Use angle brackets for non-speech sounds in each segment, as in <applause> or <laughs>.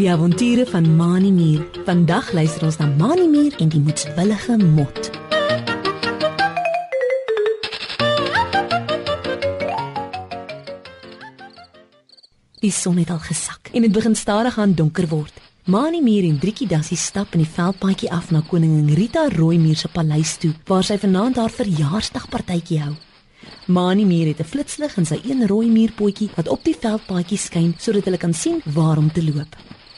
Die avonture van Mani Mier. Vandag luister ons na Mani Mier en die moedswillige mot. Die son het al gesak en dit begin stadig aan donker word. Mani Mier en Driekie Dassie stap in die veldpaadjie af na koningin Rita Rooimier se paleis toe, waar sy vanaand haar verjaarsdagpartytjie hou. Mani Mier het 'n flitslig in sy een rooi muurpotjie wat op die veldpaadjie skyn sodat hulle kan sien waar om te loop.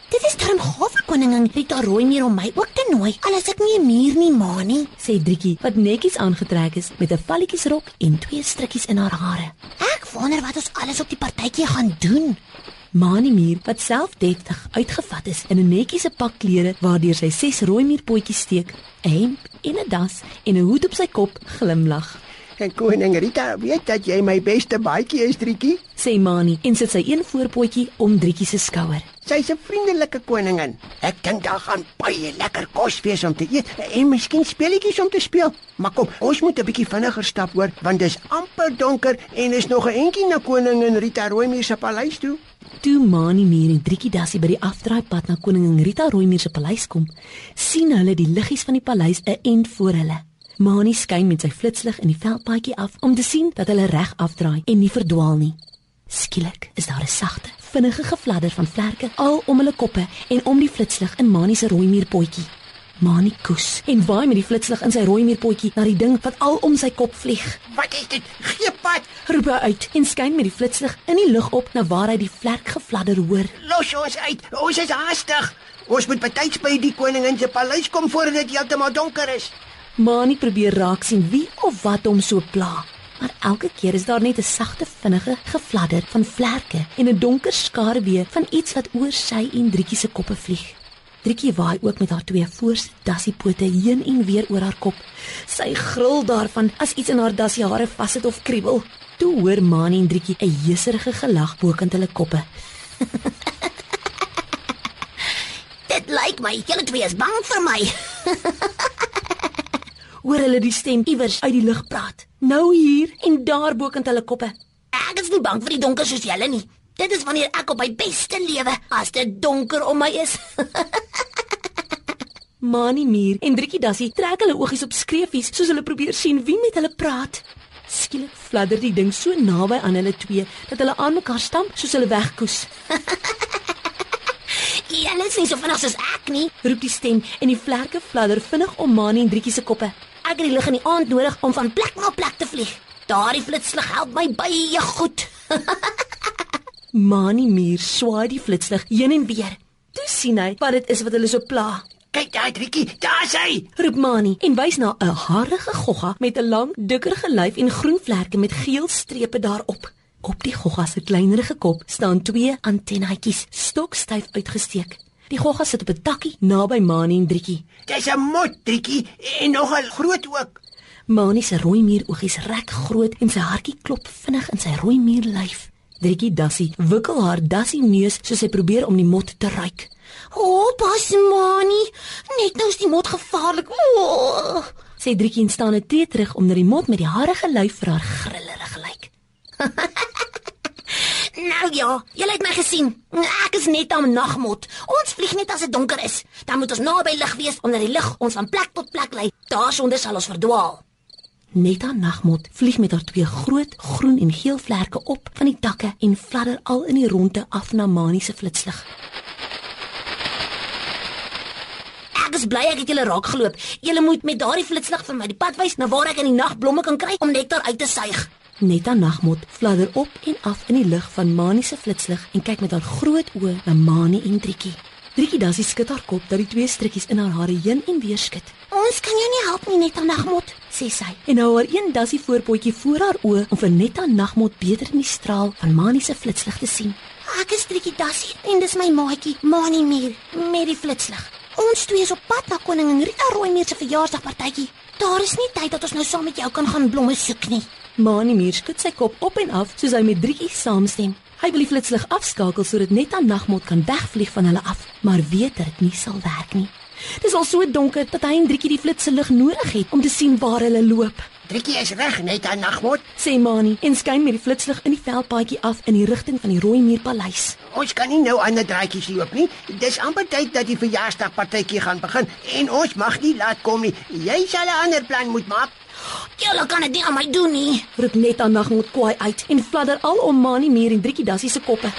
Dit is darm vir koningin Rita Rooimier om my ook te nooi. Al is ek nie 'n muur nie, Mani. Sê Driekie wat netjies aangetrek is met 'n valletjiesrok en twee strikkies in haar hare. Ek wonder wat ons alles op die partytjie gaan doen. Mani Mier wat self deftig uitgevat is in 'n netjiese pak klere waardeur sy ses rooi muurpotjies steek, 'n hemp en 'n das en 'n hoed op sy kop, glimlag. En koning Rita, weet dat jy my beste baadjie is, Drietjie? Sê Mani en sit sy een voorpotjie om Driekie se skouer. Sy's 'n vriendelike koningin. Ek dink daar gaan baie lekker kos wees om te eet en miskien speletjies om te speel. Maar kom, ons moet 'n bietjie vinniger stap hoor, want dis amper donker en is nog 'n entjie na koningin Rita Rooimier se paleis toe. Toe Mani Mier en Driekie Dassie by die afdraaipad na koningin Rita Rooimier se paleis kom, sien hulle die liggies van die paleis 'n end voor hulle. Mani skyn met sy flitslig in die veldpaadjie af om te sien dat hulle reg afdraai en nie verdwaal nie. Skielik is daar 'n sagte, vinnige gefladder van vlerke al om hulle koppe en om die flitslig in Mani se rooi muurpotjie. Mani koes en waai met die flitslig in sy rooi muurpotjie na die ding wat al om sy kop vlieg. Wat is dit? Gee pad. Roep hy uit en skyn met die flitslig in die lug op na waar hy die vlerk gefladder hoor. Los ons uit. Ons is haastig. Ons moet betyds by die koningin se paleis kom voordat dit heeltemal donker is. Mani probeer raak sien wie of wat hom so pla. Maar elke keer is daar net 'n sagte, vinnige gefladder van vlerke en 'n donker skaduwee van iets wat oor sy en Drietjie se koppe vlieg. Drietjie waai ook met haar twee voorste dassiepote heen en weer oor haar kop. Sy gril daarvan as iets in haar dassie hare vassit of kriebel. Toe hoor Mani en Drietjie 'n jeserige gelag bokant hulle koppe. <laughs> Dit lyk my julle twee is bang vir my. <laughs> Hoor hulle die stem iewers uit die lug praat. Nou hier en daar bokant hulle koppe. Ek is nie bang vir die donker soos julle nie. Dit is wanneer ek op my beste lewe as dit donker om my is. <laughs> Mani Mier en Driekie Dassie trek hulle oogies op skreefies soos hulle probeer sien wie met hulle praat. Skielik fladder die ding so naby aan hulle twee dat hulle aan mekaar stamp soos hulle wegkoes. <laughs> julle is nie so vinnig soos ek nie. Roep die stem en die vlerke fladder vinnig om Mani en Driekie se koppe. Ek het die lig in die aand nodig om van plek na plek te vlieg. Daardie flitslig help my baie goed. <laughs> Mani Mier swaai die flitslig heen en weer. Toe sien hy wat dit is wat hulle so pla. Kyk daai Drietjie, daar's hy. Roep Mani en wys na 'n harige gogga met 'n lang, dikker gelyf en groen vlerke met geel strepe daarop. Op die gogga se kleinerige kop staan twee antennetjies stokstyf uitgesteek. Die gogga sit op 'n takkie naby Mani en Drietjie. Dis 'n mot Drietjie en nogal groot ook. Mani se rooi muurogies rek groot en sy hartjie klop vinnig in sy rooi muurlyf. Drietjie Dassie wikkel haar dassie neus soos sy probeer om die mot te ruik. O, oh, pas Mani, net nou is die mot gevaarlik. Oh. Sy Drietjie staan 'n tree terug omdat die mot met die harige lyf vir haar grillerig lyk. <laughs> Nou ja, julle het my gesien. Ek is net 'n nagmot. Ons vlieg net as dit donker is. Dan moet ons naby lig wees omdat die lig ons van plek tot plek lei. Daarsonder sal ons verdwaal. Netta Nagmot vlieg met haar twee groot groen en geel vlerke op van die takke en fladder al in die ronde af na Mani se flitslig. Ek is bly ek het julle raak geloop. Julle moet met daardie flitslig vir my die pad wys na waar ek in die nag blomme kan kry om nektar uit te suig. Netta Nagmot fladder op en af in die lug van Mani se flitslig en kyk met haar groot oë na Mani en Triekie. Triekie Dassie skud haar kop dat die twee strikkies in haar hare heen en weer skud. Ons kan jou nie help nie, Netta Nagmot, sê sy. En hou haar een dassie voorpotjie voor haar oë om vir Netta Nagmot beter in die straal van Mani se flitslig te sien. Ek is Triekie Dassie en dis my maatjie, Mani Mier, met die flitslig. Ons twee is op pad na koningin Rita Rooimier se verjaarsdagpartytjie. Daar is nie tyd dat ons nou saam met jou kan gaan blomme soek nie. Mani Mier skud sy kop op en af soos hy met Driekie saamstem. Hy wil die flitslig afskakel sodat Netta Nagmot kan wegvlieg van hulle af, maar weet dat dit nie sal werk nie. Dis al so donker dat hy en Driekie die flitse lig nodig het om te sien waar hulle loop. Trikkie is reg net aan nagmot. Sê Mani en skyn met die flitslig in die veldpaadjie af in die rigting van die Rooimuurpaleis. Ons kan nie nou ander draadjies loop nie. Dis amper tyd dat die verjaarsdagpartytjie gaan begin en ons mag nie laat kom nie. Jy sal 'n ander plan moet maak. Julle kan dit nie aan my doen nie. Roep net aan nagmot kwaai uit en fladder al om Mani Muur en Driekie Dassie se koppe.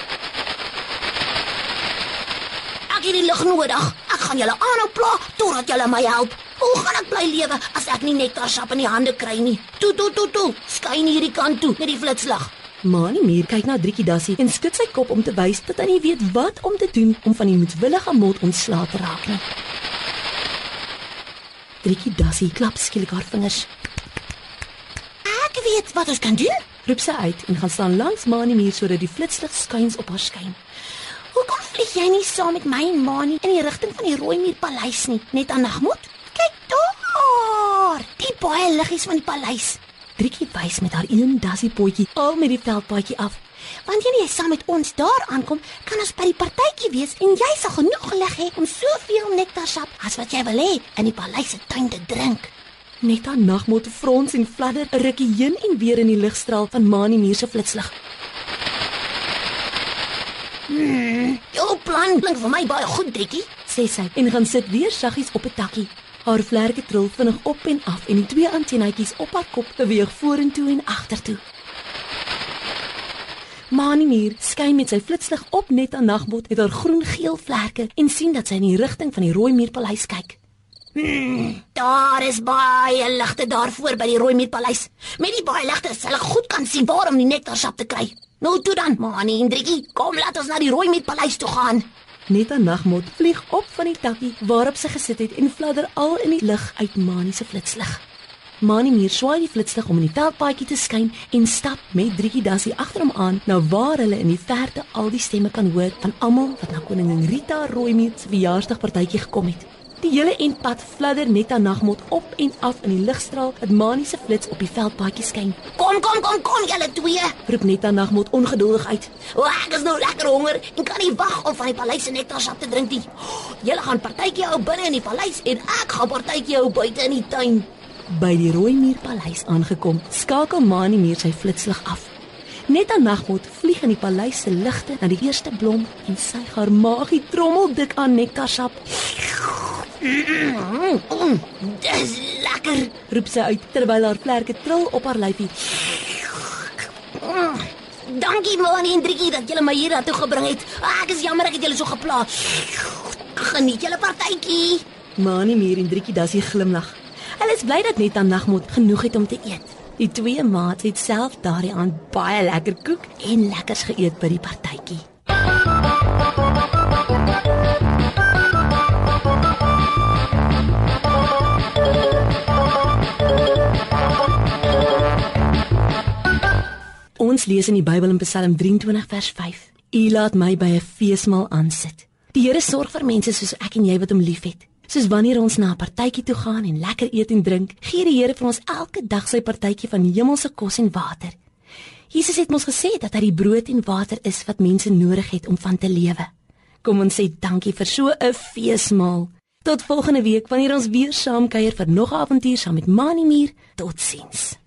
Ek het die lig nodig. Ek gaan julle aanhou pla totdat julle my help. Hoe gaan ek bly lewe as ek nie nektarsap in die hande kry nie? Toe toe toe toe. Skyn hierdie kant toe met die flitslig. Mani Muur kyk na Driekie Dassie en skud sy kop om te wys dat hy nie weet wat om te doen om van die moedwillige mot ontslae te raak nie. Driekie Dassie klap skielik haar vingers. Ek weet wat ons kan doen. Roep sy uit en gaan staan langs Mani Muur sodat die flitslig skuins op haar skyn. Vlieg jy nie saam met my en Mani in die rigting van die Rooimuurpaleis nie, net aan nagmoed? Kyk daar, die baie liggies van die paleis. Driekie wys met haar een dassie potjie al met die veldpaadjie af. Wanneer jy saam met ons daar aankom, kan ons by die partytjie wees en jy sal genoeg lig hê om soveel nektarsap as wat jy wil hê in die paleis se tuin te drink. Net aan nagmot frons en fladder 'n rukkie heen en weer in die ligstraal van Mani Muur se flitslig. Jou plan klink vir my baie goed, Driekie. sê sy en gaan sit weer saggies op 'n takkie. Haar vlerke trill vinnig op en af en die twee antennetjies op haar kop beweeg vorentoe en agtertoe. Mani Muur skyn met sy flitslig op net aan nagmot met haar groen-geel vlerke en sien dat sy in die rigting van die Rooimuurpaleis kyk. Daar is baie ligte daarvoor by die Rooimuurpaleis. Met die baie ligte sal ek goed kan sien waar om die nektarsap te kry. Nou toe dan, Mani en Driekie, kom laat ons na die Rooimuurpaleis toe gaan. Net aan nagmot vlieg op van die takkie waarop sy gesit het en fladder al in die lug uit Mani se flitslig. Mani Muur swaai die flitslig om in die veldpaadjie te skyn en stap met Driekie Dassie agter hom aan na waar hulle in die verte al die stemme kan hoor van almal wat na koningin Rita Rooimuur se verjaarsdagpartytjie gekom het. Die hele entpad fladder net aan nagmot op en af in die ligstraal dat Mani se flits op die veldpaadjie skyn. Kom, kom, kom, kom julle twee. Roep net aan nagmot ongeduldig uit. O, ek is nou lekker honger en kan nie wag om van die paleis se nektarsap te drink nie. Julle gaan partytjie hou binne in die paleis en ek gaan partytjie hou buite in die tuin. By die Rooimuurpaleis aangekom, skakel Mani Muur sy flitslig af. Net aan nagmot vlieg in die paleis se ligte na die eerste blom en sy haar magie trommel dik aan nektarsap. Dis lekker. Roep sy uit terwyl haar vlerke trill op haar lyfie. Dankie Mani en Driekie dat julle my hier na toe gebring het. Ek is jammer ek het julle so gepla. Geniet julle partytjie. Mani Muur en Driekie Dassie glimlag. Hulle is bly dat net aan nagmot genoeg het om te eet. Die twee maats het self daardie aand baie lekker koek en lekkers geëet by die partytjie. Ons lees in die Bybel in Psalm 23 vers 5: U laat my by 'n feesmaal aansit. Die Here sorg vir mense soos ek en jy wat hom liefhet. Soos wanneer ons na 'n partytjie toe gaan en lekker eet en drink, gee die Here vir ons elke dag sy partytjie van hemelse kos en water. Jesus het ons gesê dat hy die brood en water is wat mense nodig het om van te lewe. Kom ons sê dankie vir so 'n feesmaal. Tot volgende week wanneer ons weer saam kuier vir nog 'n avontuur saam met Mani Muur. Totsiens.